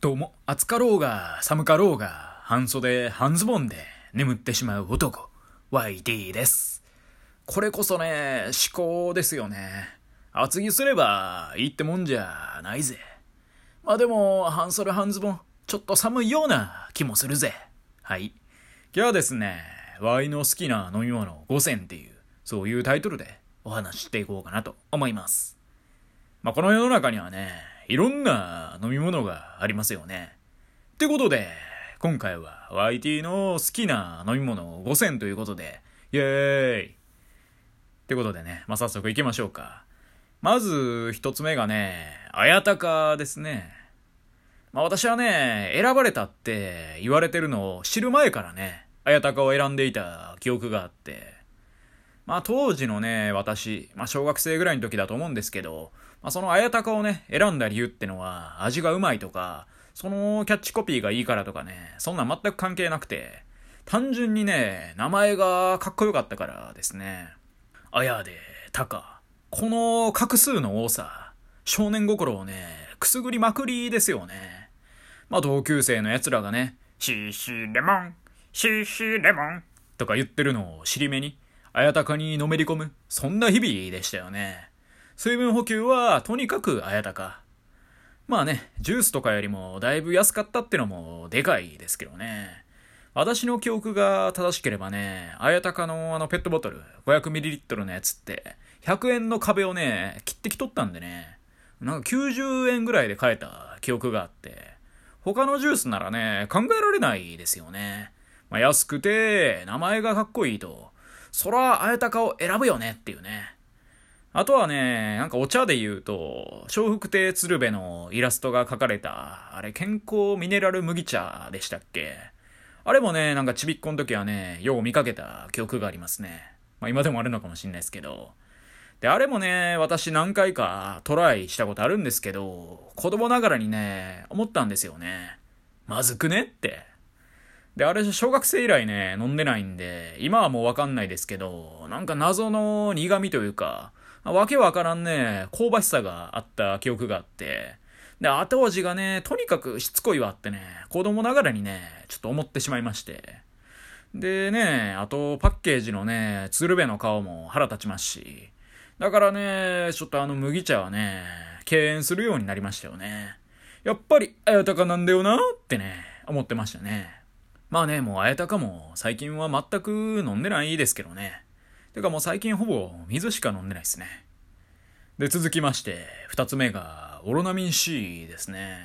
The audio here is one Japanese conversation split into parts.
どうも、暑かろうが寒かろうが、半袖半ズボンで眠ってしまう男、YD です。これこそね、思考ですよね。厚着すればいいってもんじゃないぜ。まあでも、半袖半ズボン、ちょっと寒いような気もするぜ。はい。今日はですね、Y の好きな飲み物5選っていう、そういうタイトルでお話ししていこうかなと思います。まあこの世の中にはね、いろんな飲み物がありますよね。ってことで、今回は YT の好きな飲み物5選ということで、イェーイってことでね、まあ、早速行きましょうか。まず、一つ目がね、あやたかですね。まあ私はね、選ばれたって言われてるのを知る前からね、あやたかを選んでいた記憶があって、まあ当時のね、私、まあ小学生ぐらいの時だと思うんですけど、まあそのあやたかをね、選んだ理由ってのは、味がうまいとか、そのキャッチコピーがいいからとかね、そんなん全く関係なくて、単純にね、名前がかっこよかったからですね。あやで、たか。この画数の多さ、少年心をね、くすぐりまくりですよね。まあ同級生の奴らがね、シーシーレモン、シーシーレモンとか言ってるのを尻目に、あやたかにのめり込む、そんな日々でしたよね。水分補給はとにかくあやたか。まあね、ジュースとかよりもだいぶ安かったってのもでかいですけどね。私の記憶が正しければね、あやたかのあのペットボトル 500ml のやつって100円の壁をね、切ってきとったんでね、なんか90円ぐらいで買えた記憶があって、他のジュースならね、考えられないですよね。まあ、安くて、名前がかっこいいと、そらあやたかを選ぶよねっていうね。あとはね、なんかお茶で言うと、笑福亭鶴瓶のイラストが描かれた、あれ健康ミネラル麦茶でしたっけ？あれもね、なんかちびっこの時はね、よう見かけた記憶がありますね。まあ今でもあるのかもしんないですけど。で、あれもね、私何回かトライしたことあるんですけど、子供ながらにね、思ったんですよね。まずくねって。で、あれ、小学生以来ね、飲んでないんで、今はもうわかんないですけど、なんか謎の苦味というか、わけわからんね、香ばしさがあった記憶があって、で、後味がね、とにかくしつこいわってね、子供ながらにね、ちょっと思ってしまいまして。でね、あと、パッケージのね、鶴瓶の顔も腹立ちますし、だからね、ちょっとあの麦茶はね、敬遠するようになりましたよね。やっぱり、あやたかなんだよなってね、思ってましたね。まあね、もうあやたかも最近は全く飲んでないですけどね。てかもう最近ほぼ水しか飲んでないですね。で、続きまして、二つ目が、オロナミン C ですね。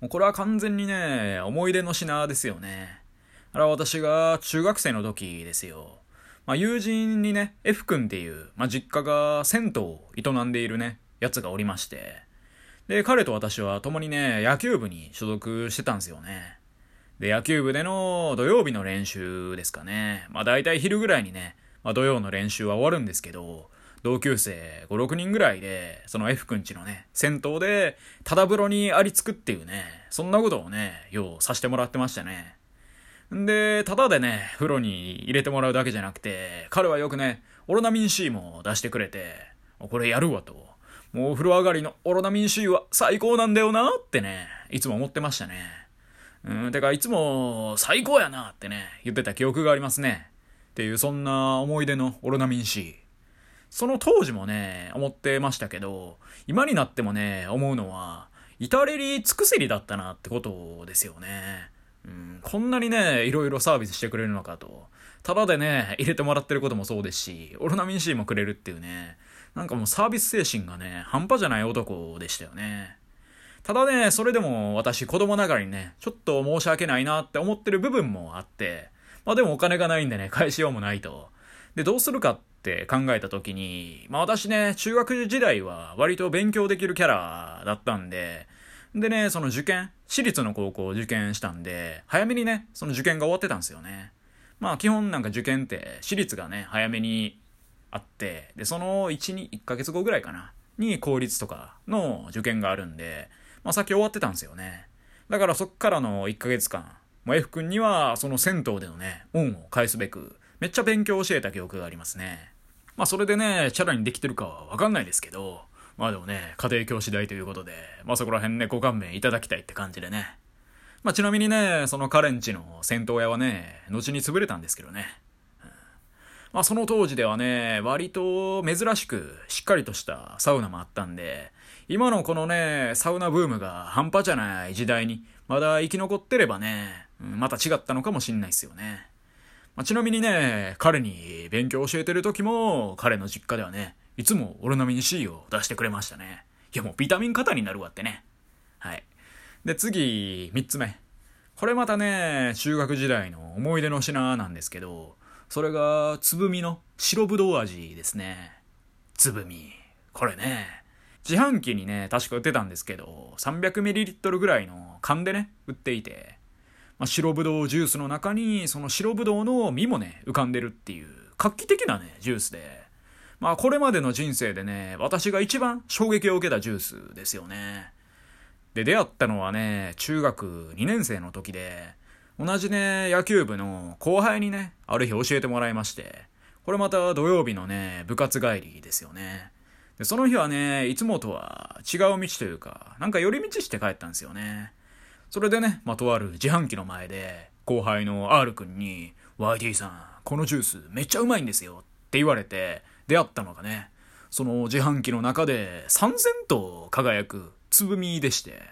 もうこれは完全にね、思い出の品ですよね。あれは私が中学生の時ですよ。まあ、友人にね、F 君っていう、まあ、実家が銭湯を営んでいるね、やつがおりまして。で、彼と私は共にね、野球部に所属してたんですよね。で、野球部での土曜日の練習ですかね。まあ大体昼ぐらいにね、まあ土曜の練習は終わるんですけど、同級生5、6人ぐらいで、その F くんちのね、銭湯で、ただ風呂にありつくっていうね、そんなことをね、ようさせてもらってましたね。んで、ただでね、風呂に入れてもらうだけじゃなくて、彼はよくね、オロナミン C も出してくれて、これやるわと。もうお風呂上がりのオロナミン C は最高なんだよなってね、いつも思ってましたね。うん、てか、いつも、最高やなってね、言ってた記憶がありますね。っていう、そんな思い出のオロナミン C。その当時もね、思ってましたけど、今になってもね、思うのは、至れり尽くせりだったなってことですよね。うん、こんなにね、いろいろサービスしてくれるのかと。ただでね、入れてもらってることもそうですし、オロナミン C もくれるっていうね、なんかもうサービス精神がね、半端じゃない男でしたよね。ただね、それでも私子供ながらにね、ちょっと申し訳ないなって思ってる部分もあって、まあでもお金がないんでね、返しようもないと。で、どうするかって考えた時に、まあ私ね、中学時代は割と勉強できるキャラだったんで、でね、その受験、私立の高校を受験したんで、早めにね、その受験が終わってたんですよね。まあ基本なんか受験って、私立がね、早めにあって、で、その1、2、1ヶ月後ぐらいかな、に公立とかの受験があるんで、まあ先終わってたんですよね。だからそっからの1ヶ月間、もう F 君にはその銭湯でのね、恩を返すべく、めっちゃ勉強を教えた記憶がありますね。まあそれでね、チャラにできてるかはわかんないですけど、まあでもね、家庭教師代ということで、まあそこら辺ね、ご勘弁いただきたいって感じでね。まあちなみにね、そのカレンチの戦闘屋はね、後に潰れたんですけどね。まあその当時ではね、割と珍しくしっかりとしたサウナもあったんで、今のこのね、サウナブームが半端じゃない時代に、まだ生き残ってればね、また違ったのかもしんないっすよね。まあ、ちなみにね、彼に勉強教えてる時も、彼の実家ではね、いつも俺並みに C を出してくれましたね。いやもうビタミン型になるわってね。はい。で、次、三つ目。これまたね、中学時代の思い出の品なんですけど、それが、つぶみの白ぶどう味ですね。つぶみ。これね、自販機にね、確か売ってたんですけど、300ml ぐらいの缶でね、売っていて、まあ、白ぶどうジュースの中に、その白ぶどうの実もね、浮かんでるっていう、画期的なね、ジュースで、まあこれまでの人生でね、私が一番衝撃を受けたジュースですよね。で、出会ったのはね、中学2年生の時で、同じね、野球部の後輩にね、ある日教えてもらいまして、これまた土曜日のね、部活帰りですよね。で、その日はね、いつもとは違う道というか、なんか寄り道して帰ったんですよね。それでね、まとある自販機の前で、後輩の R 君に、YT さん、このジュースめっちゃうまいんですよって言われて、出会ったのがね、その自販機の中で三千と輝くつぶみでして、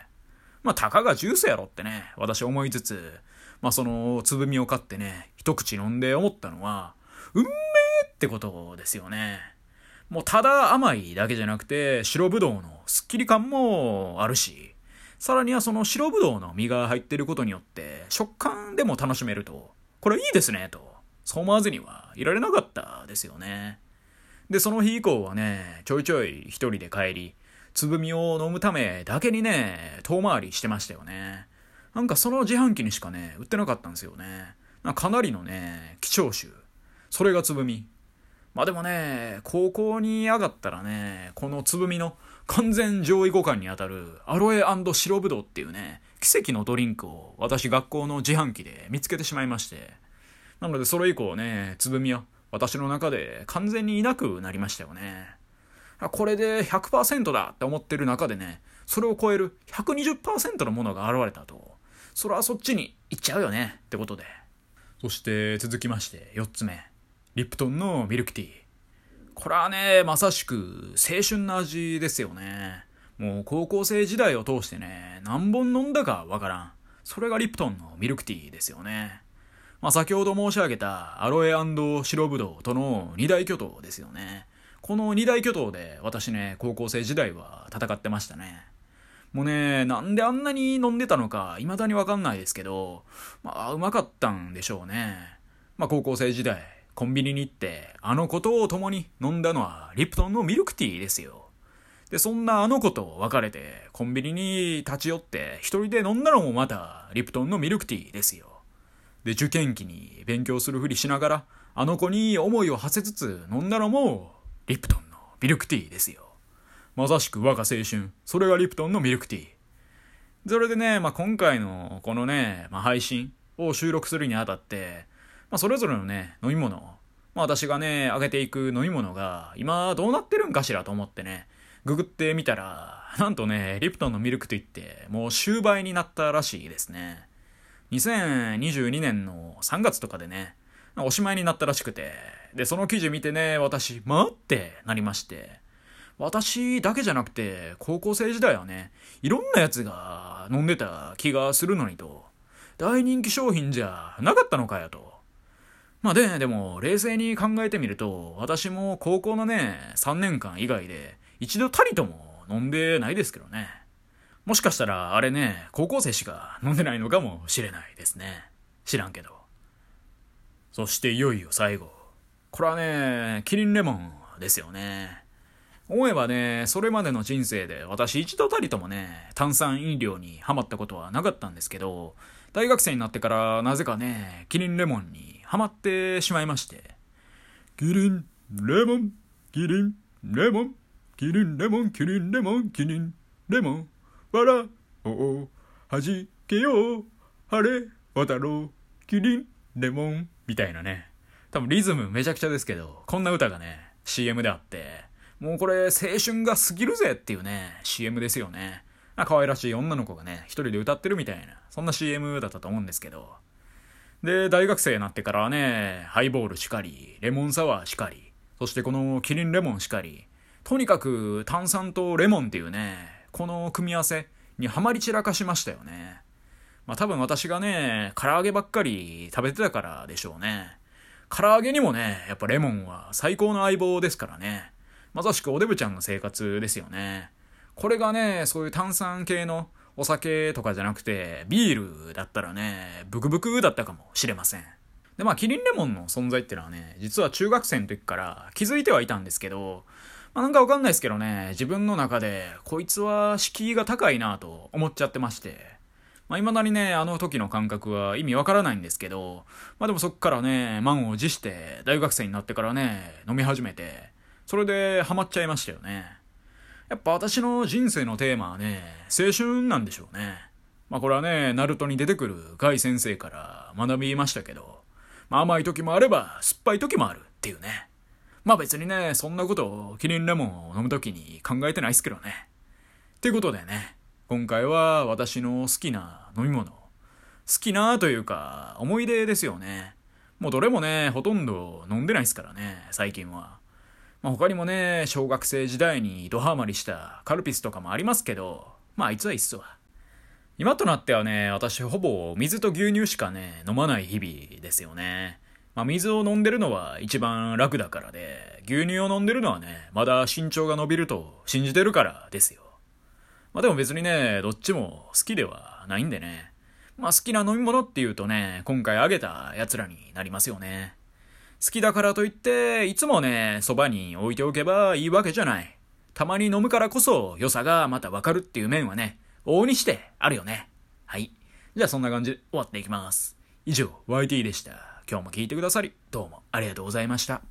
まあ、たかがジュースやろってね、私思いつつ、まあ、そのつぶみを買ってね、一口飲んで思ったのは、うんめえってことですよね。もうただ甘いだけじゃなくて、白ぶどうのスッキリ感もあるし、さらにはその白ぶどうの実が入ってることによって、食感でも楽しめると、これいいですね、と、そう思わずにはいられなかったですよね。で、その日以降はね、ちょいちょい一人で帰り、つぶみを飲むためだけにね、遠回りしてましたよね。なんかその自販機にしかね、売ってなかったんですよね。かなりのね、貴重種。それがつぶみ。まあでもね、高校に上がったらね、このつぶみの完全上位互換にあたるアロエ白ぶどうっていうね、奇跡のドリンクを私学校の自販機で見つけてしまいまして。なのでそれ以降ね、つぶみは私の中で完全にいなくなりましたよね。これで100%だって思ってる中でね、それを超える120%のものが現れたと。それはそっちに行っちゃうよねってことで。そして続きまして4つ目。リプトンのミルクティー。これはね、まさしく青春の味ですよね。もう高校生時代を通してね、何本飲んだかわからん。それがリプトンのミルクティーですよね。まあ、先ほど申し上げたアロエ白ブドウとの二大巨頭ですよね。この二大巨頭で私ね、高校生時代は戦ってましたね。もうね、なんであんなに飲んでたのか未だにわかんないですけど、まあ、うまかったんでしょうね。まあ、高校生時代、コンビニに行って、あの子と共に飲んだのはリプトンのミルクティーですよ。で、そんなあの子と別れて、コンビニに立ち寄って、一人で飲んだのもまた、リプトンのミルクティーですよ。で、受験期に勉強するふりしながら、あの子に思いを馳せつつ飲んだのも、リプトンのミルクティーですよ。まさしく我が青春。それがリプトンのミルクティー。それでね、まあ、今回のこのね、まあ、配信を収録するにあたって、まあ、それぞれのね、飲み物、まあ、私がね、あげていく飲み物が、今どうなってるんかしらと思ってね、ググってみたら、なんとね、リプトンのミルクティーって、もう終売になったらしいですね。2022年の3月とかでね、おしまいになったらしくて、で、その記事見てね、私、待ってなりまして、私だけじゃなくて、高校生時代はね、いろんなやつが飲んでた気がするのにと、大人気商品じゃなかったのかよと。まあで、でも、冷静に考えてみると、私も高校のね、3年間以外で、一度たりとも飲んでないですけどね。もしかしたらあれね、高校生しか飲んでないのかもしれないですね。知らんけど。そしていよいよ最後。これはね、キリンレモンですよね。思えばね、それまでの人生で私一度たりともね、炭酸飲料にハマったことはなかったんですけど、大学生になってからなぜかね、キリンレモンにハマってしまいまして。キリン、レモン、キリン、レモン、キリン、レモン、キリン、レモン、キリン、レモン。笑おう、はじけよう、晴れ渡ろう、キリン、レモン、みたいなね。多分リズムめちゃくちゃですけど、こんな歌がね、CM であって、もうこれ、青春が過ぎるぜっていうね、CM ですよね。可愛らしい女の子がね、一人で歌ってるみたいな、そんな CM だったと思うんですけど。で、大学生になってからはね、ハイボールしかり、レモンサワーしかり、そしてこのキリンレモンしかり、とにかく炭酸とレモンっていうね、この組み合わせにはまり散らかしましたよね。まあ多分私がね、唐揚げばっかり食べてたからでしょうね。唐揚げにもね、やっぱレモンは最高の相棒ですからね。まさしくおデブちゃんの生活ですよね。これがね、そういう炭酸系のお酒とかじゃなくて、ビールだったらね、ブクブクだったかもしれません。で、まあ、キリンレモンの存在ってのはね、実は中学生の時から気づいてはいたんですけど、まあ、なんかわかんないですけどね、自分の中で、こいつは敷居が高いなと思っちゃってまして、まあ、未だにね、あの時の感覚は意味わからないんですけど、まあでもそっからね、満を持して大学生になってからね、飲み始めて、それでハマっちゃいましたよね。やっぱ私の人生のテーマはね、青春なんでしょうね。まあこれはね、ナルトに出てくるガイ先生から学びましたけど、まあ甘い時もあれば酸っぱい時もあるっていうね。まあ別にね、そんなことをキリンレモンを飲む時に考えてないっすけどね。っていうことでね、今回は私の好きな飲み物。好きなというか、思い出ですよね。もうどれもね、ほとんど飲んでないっすからね、最近は。まあ、他にもね、小学生時代にドハマりしたカルピスとかもありますけど、まああいつはいっすわ。今となってはね、私ほぼ水と牛乳しかね、飲まない日々ですよね。まあ水を飲んでるのは一番楽だからで、牛乳を飲んでるのはね、まだ身長が伸びると信じてるからですよ。まあでも別にね、どっちも好きではないんでね。まあ好きな飲み物っていうとね、今回あげた奴らになりますよね。好きだからといって、いつもね、そばに置いておけばいいわけじゃない。たまに飲むからこそ良さがまたわかるっていう面はね、往々にしてあるよね。はい。じゃあそんな感じで終わっていきます。以上、YT でした。今日も聞いてくださり、どうもありがとうございました。